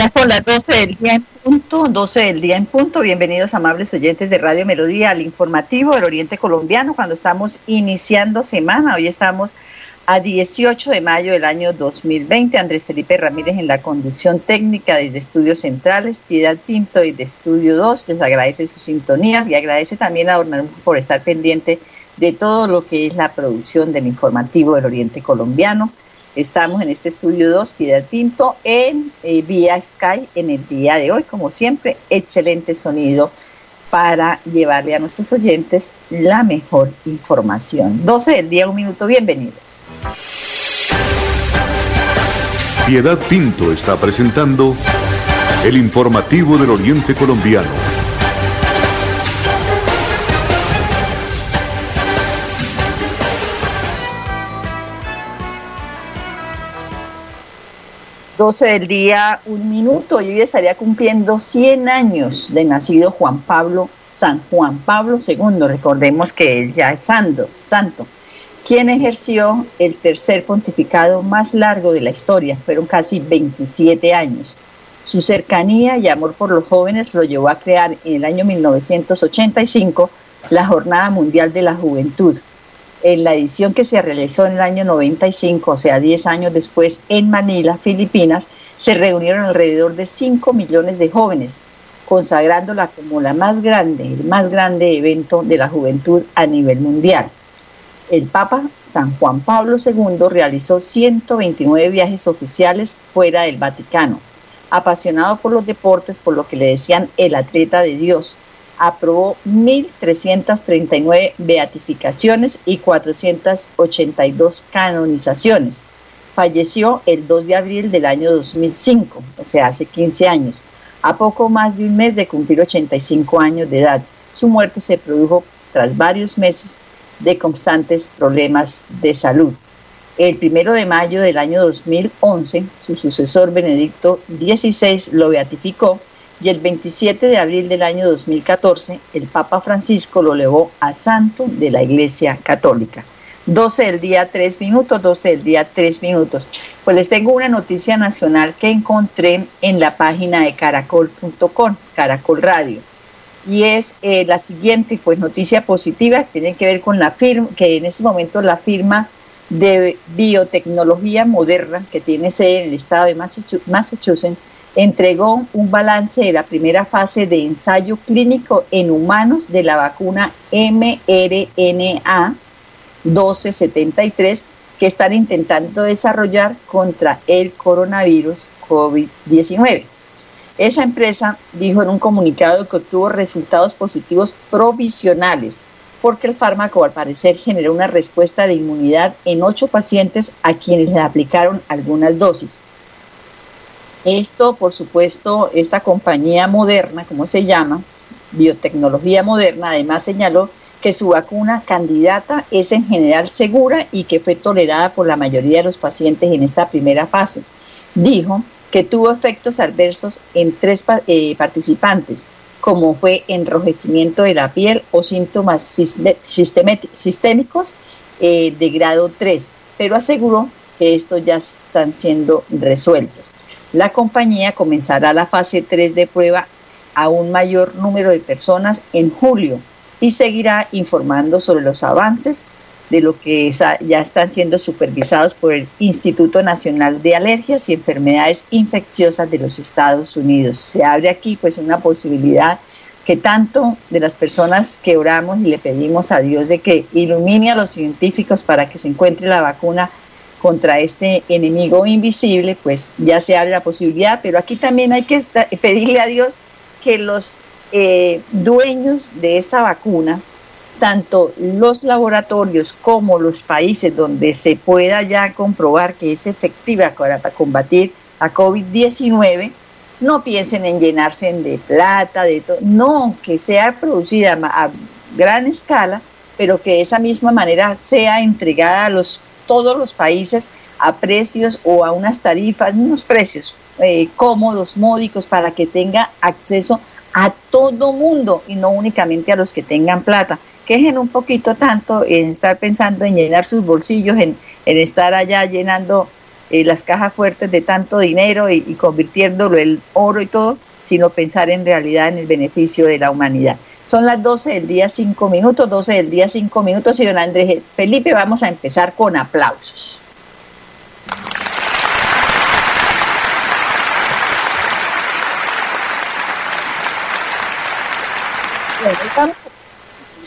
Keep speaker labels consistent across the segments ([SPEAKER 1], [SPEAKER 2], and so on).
[SPEAKER 1] Ya son las 12 del día en punto, 12 del día en punto. Bienvenidos amables oyentes de Radio Melodía al informativo del Oriente Colombiano cuando estamos iniciando semana. Hoy estamos a 18 de mayo del año 2020. Andrés Felipe Ramírez en la conducción técnica desde Estudios Centrales, Piedad Pinto desde Estudio 2. Les agradece sus sintonías y agradece también a Ornán por estar pendiente de todo lo que es la producción del informativo del Oriente Colombiano. Estamos en este estudio 2, Piedad Pinto, en eh, vía Sky en el día de hoy. Como siempre, excelente sonido para llevarle a nuestros oyentes la mejor información. 12 del día, un minuto, bienvenidos.
[SPEAKER 2] Piedad Pinto está presentando el informativo del Oriente Colombiano
[SPEAKER 1] 12 del día, un minuto. Yo ya estaría cumpliendo 100 años de nacido Juan Pablo, San Juan Pablo II. Recordemos que él ya es santo, santo, quien ejerció el tercer pontificado más largo de la historia. Fueron casi 27 años. Su cercanía y amor por los jóvenes lo llevó a crear en el año 1985 la Jornada Mundial de la Juventud, en la edición que se realizó en el año 95, o sea, 10 años después, en Manila, Filipinas, se reunieron alrededor de 5 millones de jóvenes, consagrándola como la más grande, el más grande evento de la juventud a nivel mundial. El Papa San Juan Pablo II realizó 129 viajes oficiales fuera del Vaticano, apasionado por los deportes, por lo que le decían el atleta de Dios, aprobó 1.339 beatificaciones y 482 canonizaciones. Falleció el 2 de abril del año 2005, o sea, hace 15 años, a poco más de un mes de cumplir 85 años de edad. Su muerte se produjo tras varios meses de constantes problemas de salud. El primero de mayo del año 2011, su sucesor Benedicto XVI lo beatificó y el 27 de abril del año 2014 el Papa Francisco lo elevó a santo de la Iglesia Católica. 12 del día 3 minutos, 12 del día 3 minutos. Pues les tengo una noticia nacional que encontré en la página de caracol.com, Caracol Radio. Y es eh, la siguiente, pues noticia positiva, tiene que ver con la firma, que en este momento la firma de biotecnología moderna que tiene sede en el estado de Massachusetts entregó un balance de la primera fase de ensayo clínico en humanos de la vacuna mRNA 1273 que están intentando desarrollar contra el coronavirus COVID-19. Esa empresa dijo en un comunicado que obtuvo resultados positivos provisionales porque el fármaco al parecer generó una respuesta de inmunidad en ocho pacientes a quienes le aplicaron algunas dosis. Esto, por supuesto, esta compañía moderna, como se llama, biotecnología moderna, además señaló que su vacuna candidata es en general segura y que fue tolerada por la mayoría de los pacientes en esta primera fase. Dijo que tuvo efectos adversos en tres eh, participantes, como fue enrojecimiento de la piel o síntomas sistémicos eh, de grado 3, pero aseguró que estos ya están siendo resueltos. La compañía comenzará la fase 3 de prueba a un mayor número de personas en julio y seguirá informando sobre los avances de lo que ya están siendo supervisados por el Instituto Nacional de Alergias y Enfermedades Infecciosas de los Estados Unidos. Se abre aquí pues una posibilidad que tanto de las personas que oramos y le pedimos a Dios de que ilumine a los científicos para que se encuentre la vacuna contra este enemigo invisible, pues ya se abre la posibilidad, pero aquí también hay que pedirle a Dios que los eh, dueños de esta vacuna tanto los laboratorios como los países donde se pueda ya comprobar que es efectiva para combatir a COVID-19, no piensen en llenarse de plata, de todo, no, que sea producida a gran escala, pero que de esa misma manera sea entregada a los, todos los países a precios o a unas tarifas, unos precios eh, cómodos, módicos, para que tenga acceso a todo mundo y no únicamente a los que tengan plata. Quejen un poquito tanto en estar pensando en llenar sus bolsillos, en, estar allá llenando eh, las cajas fuertes de tanto dinero y convirtiéndolo en oro y todo, sino pensar en realidad en el beneficio de la humanidad. Son las 12 del día 5 minutos, 12 del día 5 minutos y don Andrés Felipe, vamos a empezar con aplausos.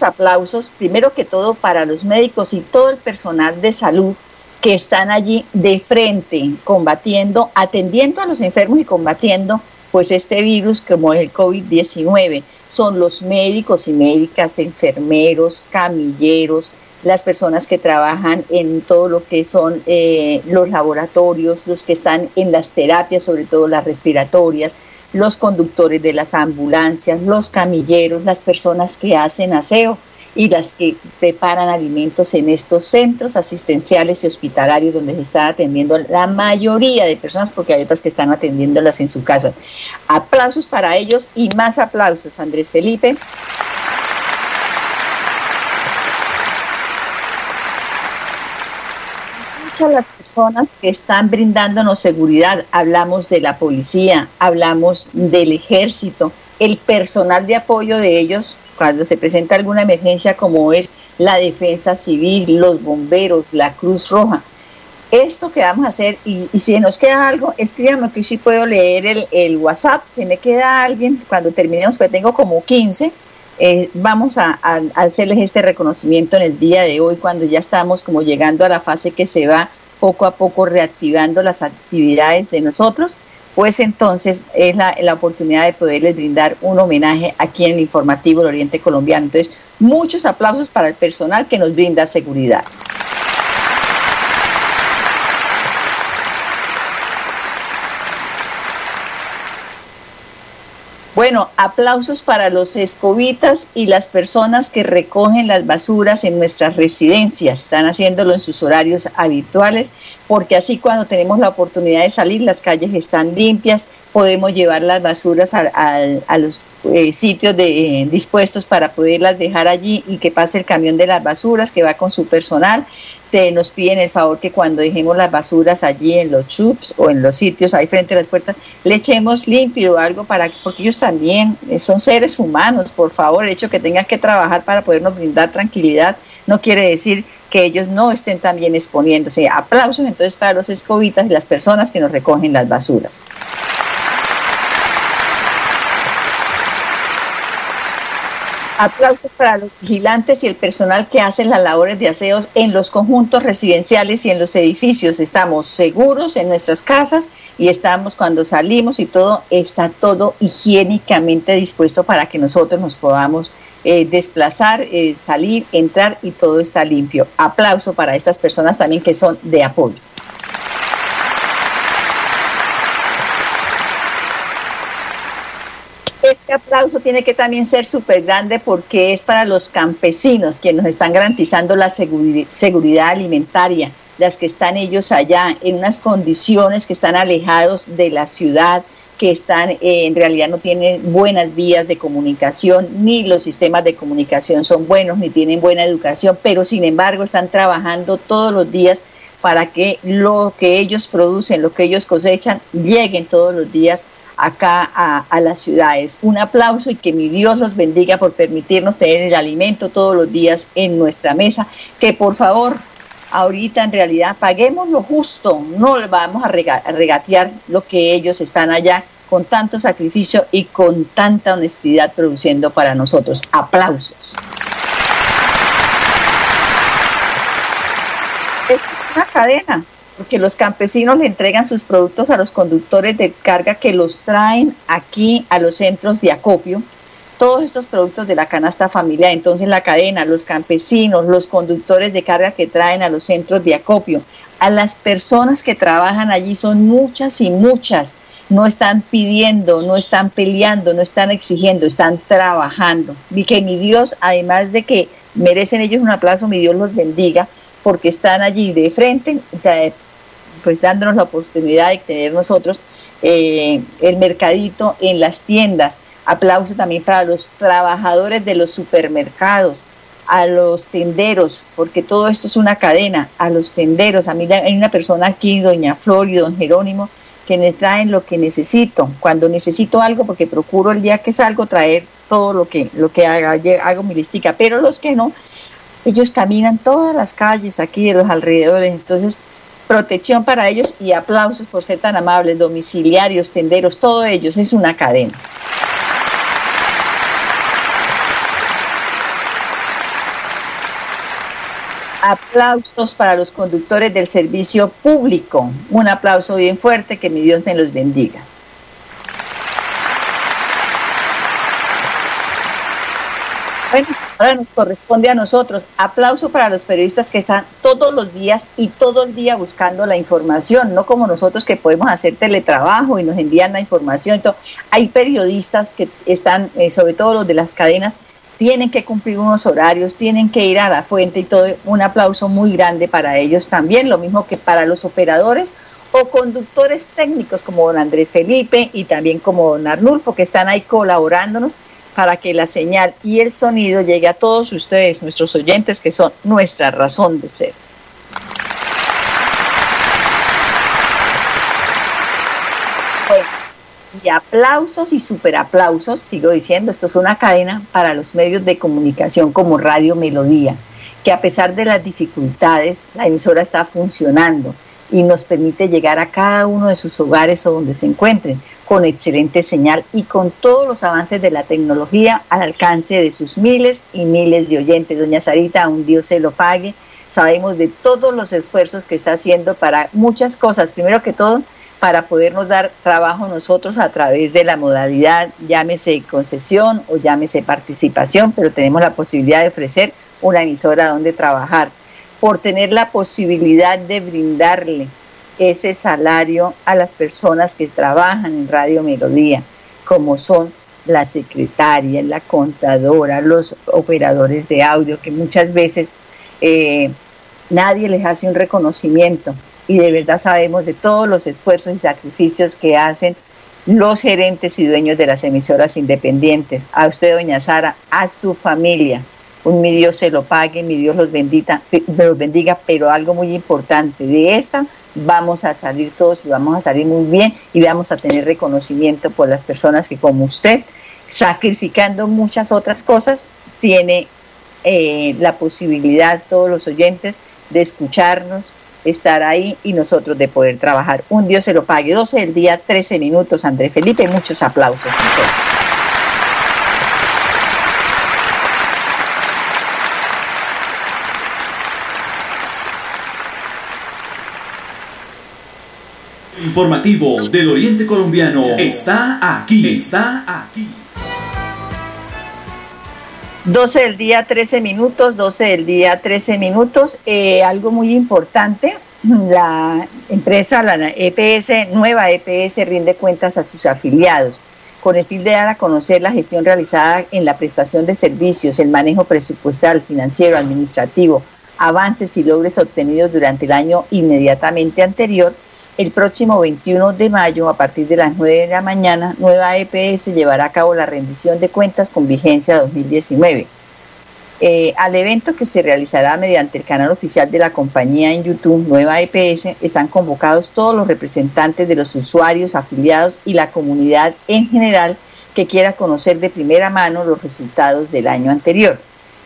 [SPEAKER 1] Aplausos, primero que todo para los médicos y todo el personal de salud que están allí de frente, combatiendo, atendiendo a los enfermos y combatiendo pues este virus como el COVID-19. Son los médicos y médicas, enfermeros, camilleros, las personas que trabajan en todo lo que son eh, los laboratorios, los que están en las terapias, sobre todo las respiratorias, los conductores de las ambulancias, los camilleros, las personas que hacen aseo y las que preparan alimentos en estos centros asistenciales y hospitalarios donde se está atendiendo la mayoría de personas, porque hay otras que están atendiéndolas en su casa. Aplausos para ellos y más aplausos, Andrés Felipe. Muchas las personas que están brindándonos seguridad, hablamos de la policía, hablamos del ejército, el personal de apoyo de ellos cuando se presenta alguna emergencia como es la defensa civil, los bomberos, la Cruz Roja. Esto que vamos a hacer, y, si nos queda algo, escríbame que sí puedo leer el, WhatsApp. Si me queda alguien, cuando terminemos, pues tengo como 15, eh, vamos a, hacerles este reconocimiento en el día de hoy, cuando ya estamos como llegando a la fase que se va poco a poco reactivando las actividades de nosotros pues entonces es la, oportunidad de poderles brindar un homenaje aquí en el informativo del Oriente Colombiano. Entonces, muchos aplausos para el personal que nos brinda seguridad. Bueno, aplausos para los escobitas y las personas que recogen las basuras en nuestras residencias. Están haciéndolo en sus horarios habituales, porque así cuando tenemos la oportunidad de salir, las calles están limpias, podemos llevar las basuras a, los eh, sitios de, dispuestos para poderlas dejar allí y que pase el camión de las basuras que va con su personal nos piden el favor que cuando dejemos las basuras allí en los chups o en los sitios ahí frente a las puertas, le echemos limpio algo para, porque ellos también eh, son seres humanos, por favor, el hecho que tengan que trabajar para podernos brindar tranquilidad no quiere decir que ellos no estén también exponiéndose. Aplausos entonces para los escobitas y las personas que nos recogen las basuras. Aplausos para los vigilantes y el personal que hacen las labores de aseos en los conjuntos residenciales y en los edificios. Estamos seguros en nuestras casas y estamos cuando salimos y todo está todo higiénicamente dispuesto para que nosotros nos podamos eh, desplazar, eh, salir, entrar y todo está limpio. Aplauso para estas personas también que son de apoyo. este aplauso tiene que también ser súper grande porque es para los campesinos quienes nos están garantizando la seguridad alimentaria, las que están ellos allá en unas condiciones que están alejados de la ciudad, que están eh, en realidad no tienen buenas vías de comunicación, ni los sistemas de comunicación son buenos, ni tienen buena educación, pero sin embargo están trabajando todos los días para que lo que ellos producen, lo que ellos cosechan, lleguen todos los días acá a, las ciudades. Un aplauso y que mi Dios los bendiga por permitirnos tener el alimento todos los días en nuestra mesa. Que por favor, ahorita en realidad paguemos lo justo, no vamos a, regatear lo que ellos están allá con tanto sacrificio y con tanta honestidad produciendo para nosotros. Aplausos. es una cadena porque los campesinos le entregan sus productos a los conductores de carga que los traen aquí a los centros de acopio todos estos productos de la canasta familiar. Entonces la cadena, los campesinos, los conductores de carga que traen a los centros de acopio, a las personas que trabajan allí son muchas y muchas. No están pidiendo, no están peleando, no están exigiendo, están trabajando. Y que mi Dios, además de que merecen ellos un aplauso, mi Dios los bendiga, porque están allí de frente, pues dándonos la oportunidad de tener nosotros eh, el mercadito en las tiendas. Aplauso también para los trabajadores de los supermercados, a los tenderos, porque todo esto es una cadena, a los tenderos. A mí hay una persona aquí, doña Flor y don Jerónimo, que me traen lo que necesito. Cuando necesito algo, porque procuro el día que salgo traer todo lo que, lo que haga, hago mi listica, pero los que no, ellos caminan todas las calles aquí de los alrededores, entonces protección para ellos y aplausos por ser tan amables, domiciliarios, tenderos, todos ellos, es una cadena. Aplausos para los conductores del servicio público. Un aplauso bien fuerte, que mi Dios me los bendiga. Bueno, ahora nos corresponde a nosotros. Aplauso para los periodistas que están todos los días y todo el día buscando la información, no como nosotros que podemos hacer teletrabajo y nos envían la información. hay periodistas que están, eh, sobre todo los de las cadenas, tienen que cumplir unos horarios, tienen que ir a la fuente y todo. Un aplauso muy grande para ellos también, lo mismo que para los operadores o conductores técnicos como don Andrés Felipe y también como don Arnulfo, que están ahí colaborándonos para que la señal y el sonido llegue a todos ustedes, nuestros oyentes, que son nuestra razón de ser. y aplausos y superaplausos, sigo diciendo, esto es una cadena para los medios de comunicación como Radio Melodía, que a pesar de las dificultades, la emisora está funcionando y nos permite llegar a cada uno de sus hogares o donde se encuentren con excelente señal y con todos los avances de la tecnología al alcance de sus miles y miles de oyentes. Doña Sarita, un Dios se lo pague. Sabemos de todos los esfuerzos que está haciendo para muchas cosas. Primero que todo, para podernos dar trabajo nosotros a través de la modalidad, llámese concesión o llámese participación, pero tenemos la posibilidad de ofrecer una emisora donde trabajar, por tener la posibilidad de brindarle ese salario a las personas que trabajan en Radio Melodía, como son la secretaria, la contadora, los operadores de audio, que muchas veces eh, nadie les hace un reconocimiento y de verdad sabemos de todos los esfuerzos y sacrificios que hacen los gerentes y dueños de las emisoras independientes. A usted, doña Sara, a su familia, un mi Dios se lo pague, mi Dios los, bendita, los bendiga, pero algo muy importante, de esta vamos a salir todos y vamos a salir muy bien y vamos a tener reconocimiento por las personas que como usted, sacrificando muchas otras cosas, tiene eh, la posibilidad, todos los oyentes, de escucharnos, estar ahí y nosotros de poder trabajar. Un Dios se lo pague. 12 del día, 13 minutos, André Felipe. Muchos aplausos.
[SPEAKER 3] Informativo del Oriente Colombiano está aquí, está aquí.
[SPEAKER 1] 12 del día, 13 minutos, 12 del día, 13 minutos. Eh, algo muy importante, la empresa, la EPS, nueva EPS, rinde cuentas a sus afiliados con el fin de dar a conocer la gestión realizada en la prestación de servicios, el manejo presupuestal, financiero, administrativo, avances y logros obtenidos durante el año inmediatamente anterior el próximo 21 de mayo, a partir de las 9 de la mañana, Nueva EPS llevará a cabo la rendición de cuentas con vigencia 2019. Eh, al evento que se realizará mediante el canal oficial de la compañía en YouTube, Nueva EPS, están convocados todos los representantes de los usuarios, afiliados y la comunidad en general que quiera conocer de primera mano los resultados del año anterior.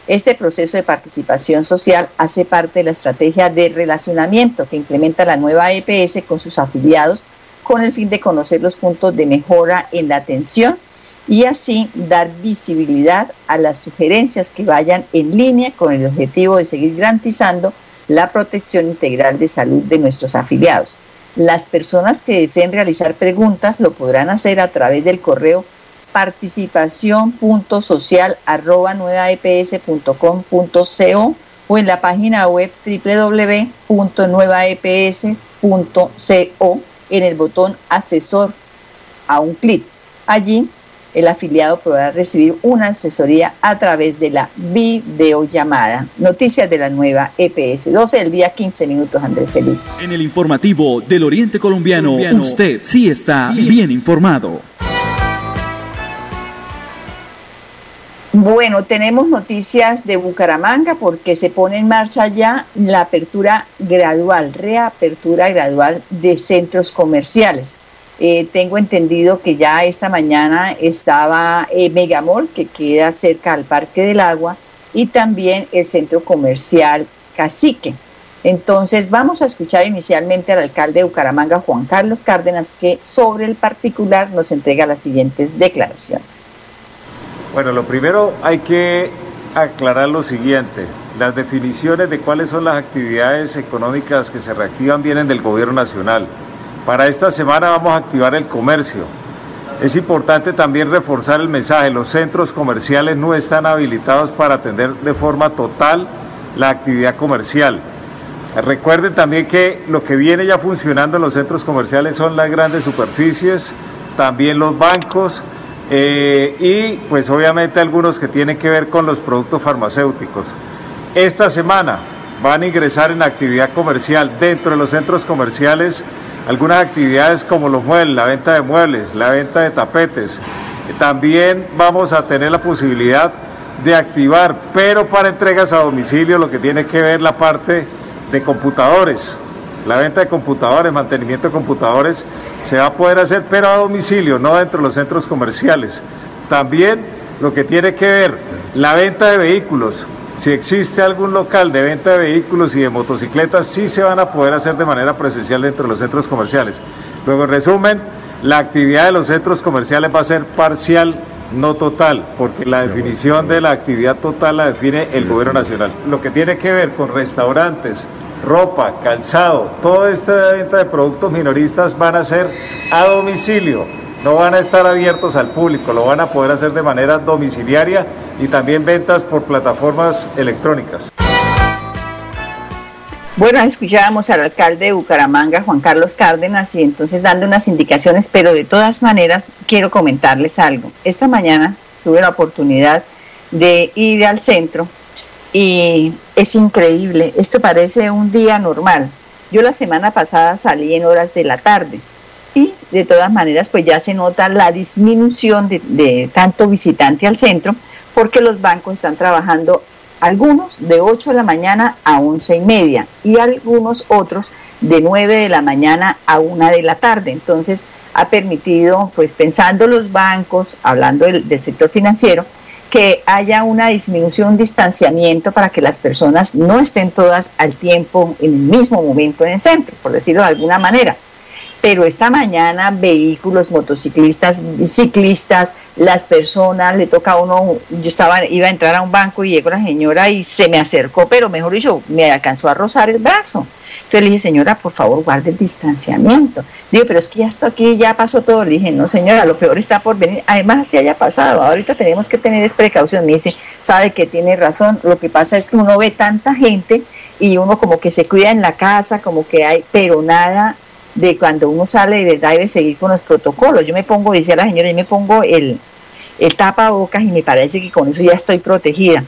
[SPEAKER 1] Este proceso de participación social hace parte de la estrategia de relacionamiento que implementa la nueva EPS con sus afiliados con el fin de conocer los puntos de mejora en la atención y así dar visibilidad a las sugerencias que vayan en línea con el objetivo de seguir garantizando la protección integral de salud de nuestros afiliados. Las personas que deseen realizar preguntas lo podrán hacer a través del correo participación.social.nuevaeps.com.co o en la página web www.nuevaeps.co en el botón asesor a un clic. Allí el afiliado podrá recibir una asesoría a través de la videollamada. Noticias de la nueva EPS. 12 del día, 15 minutos, Andrés Felipe.
[SPEAKER 3] En el informativo del Oriente Colombiano, usted sí está bien informado.
[SPEAKER 1] Bueno, tenemos noticias de Bucaramanga porque se pone en marcha ya la apertura gradual, reapertura gradual de centros comerciales. Eh, tengo entendido que ya esta mañana estaba eh, Megamol, que queda cerca al Parque del Agua, y también el centro comercial Cacique. Entonces vamos a escuchar inicialmente al alcalde de Bucaramanga, Juan Carlos Cárdenas, que sobre el particular nos entrega las siguientes declaraciones.
[SPEAKER 4] Bueno, lo primero hay que aclarar lo siguiente. Las definiciones de cuáles son las actividades económicas que se reactivan vienen del gobierno nacional. Para esta semana vamos a activar el comercio. Es importante también reforzar el mensaje. Los centros comerciales no están habilitados para atender de forma total la actividad comercial. Recuerden también que lo que viene ya funcionando en los centros comerciales son las grandes superficies, también los bancos eh, y pues obviamente algunos que tienen que ver con los productos farmacéuticos. Esta semana van a ingresar en actividad comercial dentro de los centros comerciales algunas actividades como los muebles, la venta de muebles, la venta de tapetes. También vamos a tener la posibilidad de activar, pero para entregas a domicilio, lo que tiene que ver la parte de computadores. La venta de computadores, mantenimiento de computadores, se va a poder hacer, pero a domicilio, no dentro de los centros comerciales. También lo que tiene que ver la venta de vehículos, si existe algún local de venta de vehículos y de motocicletas, sí se van a poder hacer de manera presencial dentro de los centros comerciales. Luego, en resumen, la actividad de los centros comerciales va a ser parcial, no total, porque la definición de la actividad total la define el gobierno nacional. Lo que tiene que ver con restaurantes, ropa, calzado, toda esta venta de productos minoristas van a ser a domicilio no van a estar abiertos al público, lo van a poder hacer de manera domiciliaria y también ventas por plataformas electrónicas.
[SPEAKER 1] Bueno, escuchábamos al alcalde de Bucaramanga, Juan Carlos Cárdenas, y entonces dando unas indicaciones, pero de todas maneras quiero comentarles algo. Esta mañana tuve la oportunidad de ir al centro y es increíble, esto parece un día normal. Yo la semana pasada salí en horas de la tarde y de todas maneras pues ya se nota la disminución de, tanto visitante al centro porque los bancos están trabajando algunos de 8 de la mañana a 11 y media y algunos otros de 9 de la mañana a 1 de la tarde. Entonces ha permitido, pues pensando los bancos, hablando del, del sector financiero, que haya una disminución, un distanciamiento para que las personas no estén todas al tiempo, en el mismo momento en el centro, por decirlo de alguna manera pero esta mañana vehículos, motociclistas, ciclistas, las personas, le toca a uno, yo estaba, iba a entrar a un banco y llegó la señora y se me acercó, pero mejor dicho, me alcanzó a rozar el brazo. Entonces le dije, señora, por favor, guarde el distanciamiento. Digo, pero es que ya esto aquí ya pasó todo. Le dije, no, señora, lo peor está por venir. Además, así haya pasado. Ahorita tenemos que tener precaución. Me dice, sabe que tiene razón. Lo que pasa es que uno ve tanta gente y uno como que se cuida en la casa, como que hay, pero nada de cuando uno sale de verdad debe seguir con los protocolos. Yo me pongo, decía la señora, yo me pongo el, tapabocas y me parece que con eso ya estoy protegida.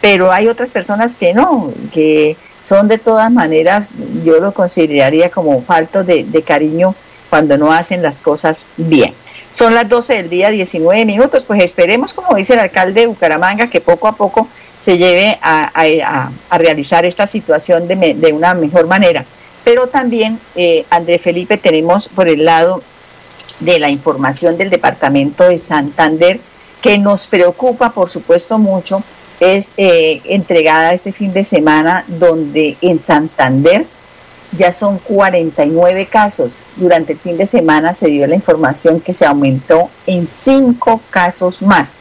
[SPEAKER 1] Pero hay otras personas que no, que son de todas maneras, yo lo consideraría como falto de, cariño cuando no hacen las cosas bien. Son las 12 del día, 19 minutos, pues esperemos, como dice el alcalde de Bucaramanga, que poco a poco se lleve a, realizar esta situación de una mejor manera. Pero también, eh, André Felipe, tenemos por el lado de la información del Departamento de Santander, que nos preocupa, por supuesto, mucho, es eh, entregada este fin de semana, donde en Santander ya son 49 casos. Durante el fin de semana se dio la información que se aumentó en 5 casos más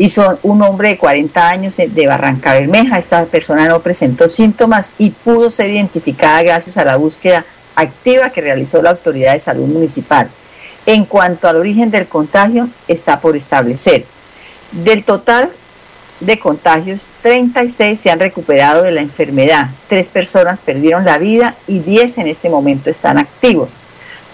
[SPEAKER 1] y son un hombre de 40 años de Barranca Bermeja. Esta persona no presentó síntomas y pudo ser identificada gracias a la búsqueda activa que realizó la Autoridad de Salud Municipal. En cuanto al origen del contagio, está por establecer. Del total de contagios, 36 se han recuperado de la enfermedad, tres personas perdieron la vida y 10 en este momento están activos.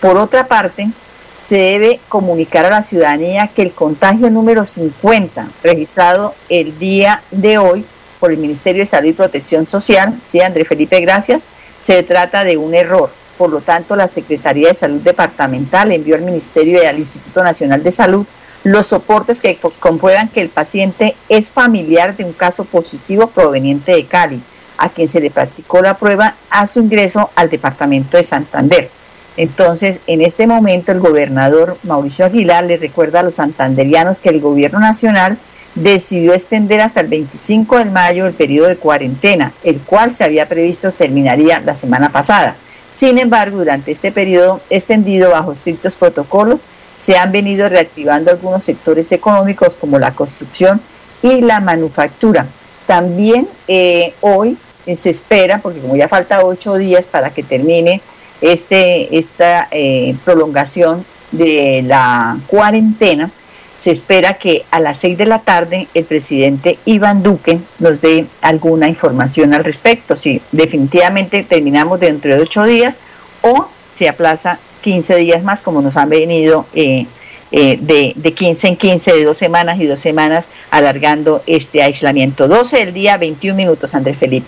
[SPEAKER 1] Por otra parte, se debe comunicar a la ciudadanía que el contagio número 50, registrado el día de hoy por el Ministerio de Salud y Protección Social, sí, André Felipe, gracias, se trata de un error. Por lo tanto, la Secretaría de Salud Departamental envió al Ministerio y al Instituto Nacional de Salud los soportes que comprueban que el paciente es familiar de un caso positivo proveniente de Cali, a quien se le practicó la prueba a su ingreso al departamento de Santander. Entonces, en este momento, el gobernador Mauricio Aguilar le recuerda a los santanderianos que el gobierno nacional decidió extender hasta el 25 de mayo el periodo de cuarentena, el cual se había previsto terminaría la semana pasada. Sin embargo, durante este periodo extendido bajo estrictos protocolos, se han venido reactivando algunos sectores económicos como la construcción y la manufactura. También eh, hoy se espera, porque como ya falta ocho días para que termine este, esta eh, prolongación de la cuarentena, se espera que a las seis de la tarde el presidente Iván Duque nos dé alguna información al respecto, si definitivamente terminamos dentro de ocho días o se aplaza 15 días más, como nos han venido eh, eh, de, de 15 en 15, de dos semanas y dos semanas, alargando este aislamiento. 12 del día, 21 minutos, Andrés Felipe.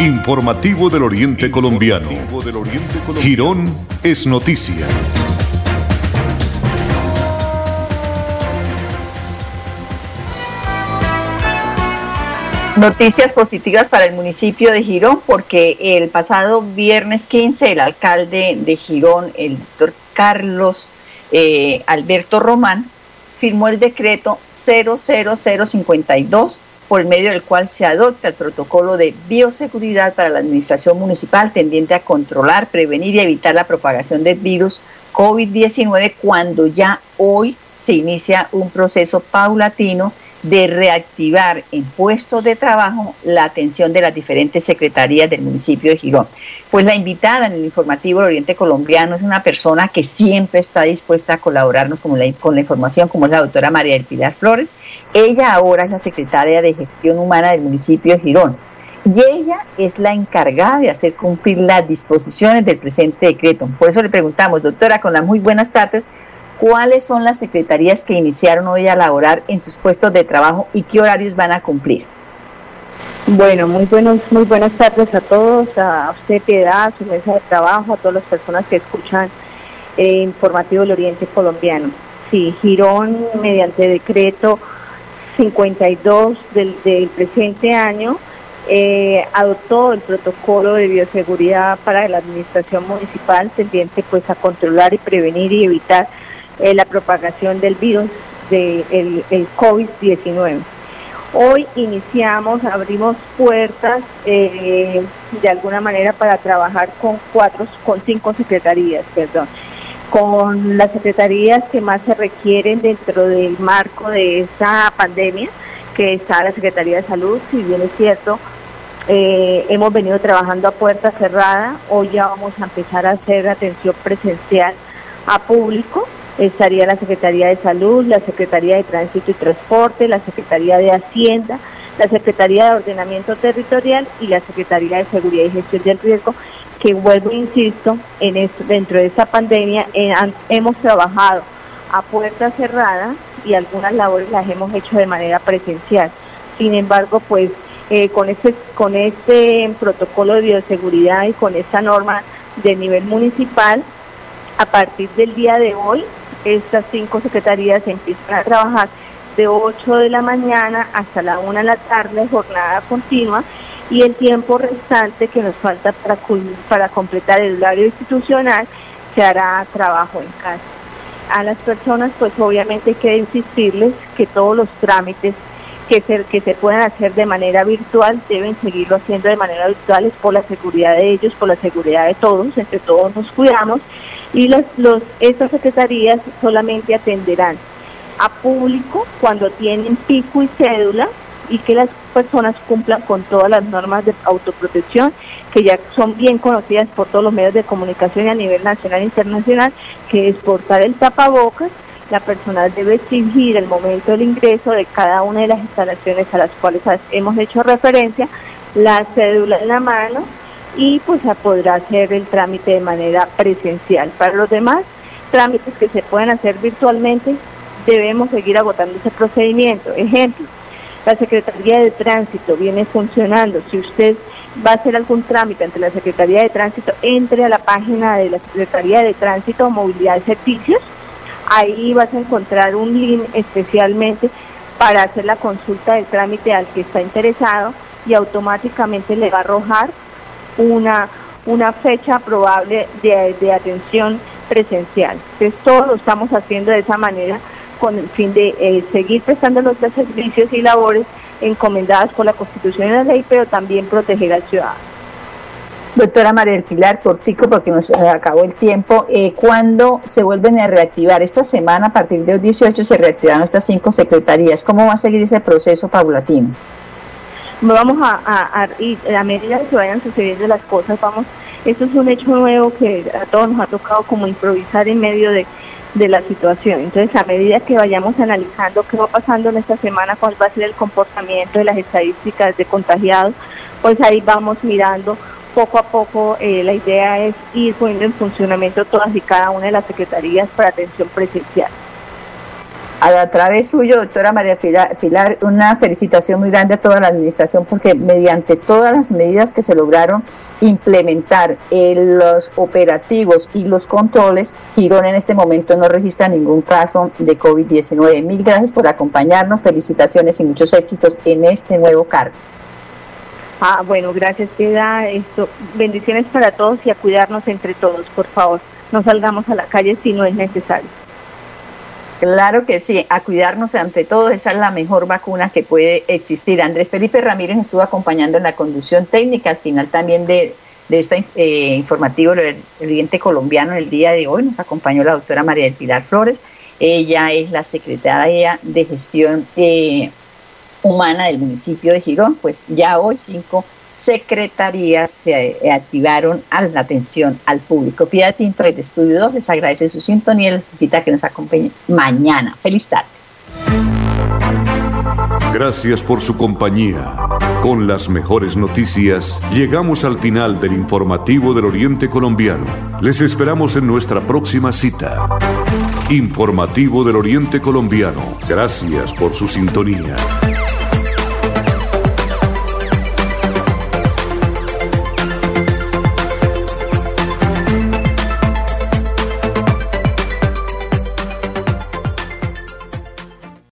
[SPEAKER 2] Informativo del Oriente Colombiano. Girón es noticia.
[SPEAKER 1] Noticias positivas para el municipio de Girón porque el pasado viernes 15 el alcalde de Girón, el doctor Carlos eh, Alberto Román, firmó el decreto 00052 por medio del cual se adopta el protocolo de bioseguridad para la administración municipal tendiente a controlar, prevenir y evitar la propagación del virus COVID-19 cuando ya hoy se inicia un proceso paulatino de reactivar en puestos de trabajo la atención de las diferentes secretarías del municipio de Girón. Pues la invitada en el informativo del Oriente Colombiano es una persona que siempre está dispuesta a colaborarnos con la, información, como es la doctora María del Pilar Flores. Ella ahora es la secretaria de Gestión Humana del municipio de Girón. Y ella es la encargada de hacer cumplir las disposiciones del presente decreto. Por eso le preguntamos, doctora, con las muy buenas tardes, cuáles son las secretarías que iniciaron hoy a laborar en sus puestos de trabajo y qué horarios van a cumplir.
[SPEAKER 5] Bueno, muy buenos, muy buenas tardes a todos, a usted Piedad, a su mesa de trabajo, a todas las personas que escuchan eh, Informativo del Oriente Colombiano. Sí, Girón, mediante decreto 52 del, del presente año, eh, adoptó el protocolo de bioseguridad para la administración municipal tendiente pues a controlar y prevenir y evitar eh, la propagación del virus del de el COVID-19. Hoy iniciamos, abrimos puertas eh, de alguna manera para trabajar con cuatro, con cinco secretarías, perdón, con las secretarías que más se requieren dentro del marco de esta pandemia, que está la Secretaría de Salud, si bien es cierto, eh, hemos venido trabajando a puerta cerrada, hoy ya vamos a empezar a hacer atención presencial a público estaría la Secretaría de Salud, la Secretaría de Tránsito y Transporte, la Secretaría de Hacienda, la Secretaría de Ordenamiento Territorial y la Secretaría de Seguridad y Gestión del Riesgo, que vuelvo, insisto, en esto, dentro de esta pandemia eh, hemos trabajado a puerta cerrada y algunas labores las hemos hecho de manera presencial. Sin embargo, pues eh, con este con este protocolo de bioseguridad y con esta norma de nivel municipal, a partir del día de hoy estas cinco secretarías empiezan a trabajar de 8 de la mañana hasta la 1 de la tarde, jornada continua, y el tiempo restante que nos falta para, para completar el horario institucional se hará trabajo en casa. A las personas, pues obviamente hay que insistirles que todos los trámites que se, que se puedan hacer de manera virtual deben seguirlo haciendo de manera virtual, es por la seguridad de ellos, por la seguridad de todos, entre todos nos cuidamos y los, los, estas secretarías solamente atenderán a público cuando tienen pico y cédula y que las personas cumplan con todas las normas de autoprotección que ya son bien conocidas por todos los medios de comunicación a nivel nacional e internacional, que es portar el tapabocas, la persona debe exigir el momento del ingreso de cada una de las instalaciones a las cuales hemos hecho referencia, la cédula en la mano y pues podrá hacer el trámite de manera presencial. Para los demás trámites que se pueden hacer virtualmente, debemos seguir agotando ese procedimiento. Ejemplo, la Secretaría de Tránsito viene funcionando. Si usted va a hacer algún trámite ante la Secretaría de Tránsito, entre a la página de la Secretaría de Tránsito, Movilidad y Servicios. Ahí vas a encontrar un link especialmente para hacer la consulta del trámite al que está interesado y automáticamente le va a arrojar una, una fecha probable de, de atención presencial. Entonces todo lo estamos haciendo de esa manera con el fin de eh, seguir prestando los servicios y labores encomendadas por la Constitución y la ley, pero también proteger al ciudadano.
[SPEAKER 1] Doctora María del Pilar, cortico porque nos acabó el tiempo, eh, ¿cuándo se vuelven a reactivar? Esta semana, a partir de 18, se reactivaron estas cinco secretarías. ¿Cómo va a seguir ese proceso paulatino?
[SPEAKER 5] Vamos a, a, a, a medida que vayan sucediendo las cosas, vamos, esto es un hecho nuevo que a todos nos ha tocado como improvisar en medio de, de la situación. Entonces, a medida que vayamos analizando qué va pasando en esta semana, cuál va a ser el comportamiento de las estadísticas de contagiados, pues ahí vamos mirando poco a poco. Eh, la idea es ir poniendo en funcionamiento todas y cada una de las secretarías para atención presencial
[SPEAKER 1] a través suyo, doctora María Pilar, una felicitación muy grande a toda la administración porque mediante todas las medidas que se lograron implementar en los operativos y los controles, Girón en este momento no registra ningún caso de COVID-19. Mil gracias por acompañarnos, felicitaciones y muchos éxitos en este nuevo cargo.
[SPEAKER 5] Ah, bueno, gracias, queda esto. Bendiciones para todos y a cuidarnos entre todos, por favor. No salgamos a la calle si no es necesario.
[SPEAKER 1] Claro que sí, a cuidarnos ante todo, esa es la mejor vacuna que puede existir. Andrés Felipe Ramírez estuvo acompañando en la conducción técnica, al final también de, de este eh, informativo del Oriente Colombiano el día de hoy, nos acompañó la doctora María del Pilar Flores, ella es la secretaria de gestión eh, humana del municipio de Girón, pues ya hoy cinco secretarías se activaron a la atención al público. Piedad Tinto de Estudio 2 les agradece su sintonía y les invita a que nos acompañen mañana. Feliz tarde.
[SPEAKER 2] Gracias por su compañía. Con las mejores noticias, llegamos al final del informativo del Oriente Colombiano. Les esperamos en nuestra próxima cita. Informativo del Oriente Colombiano. Gracias por su sintonía.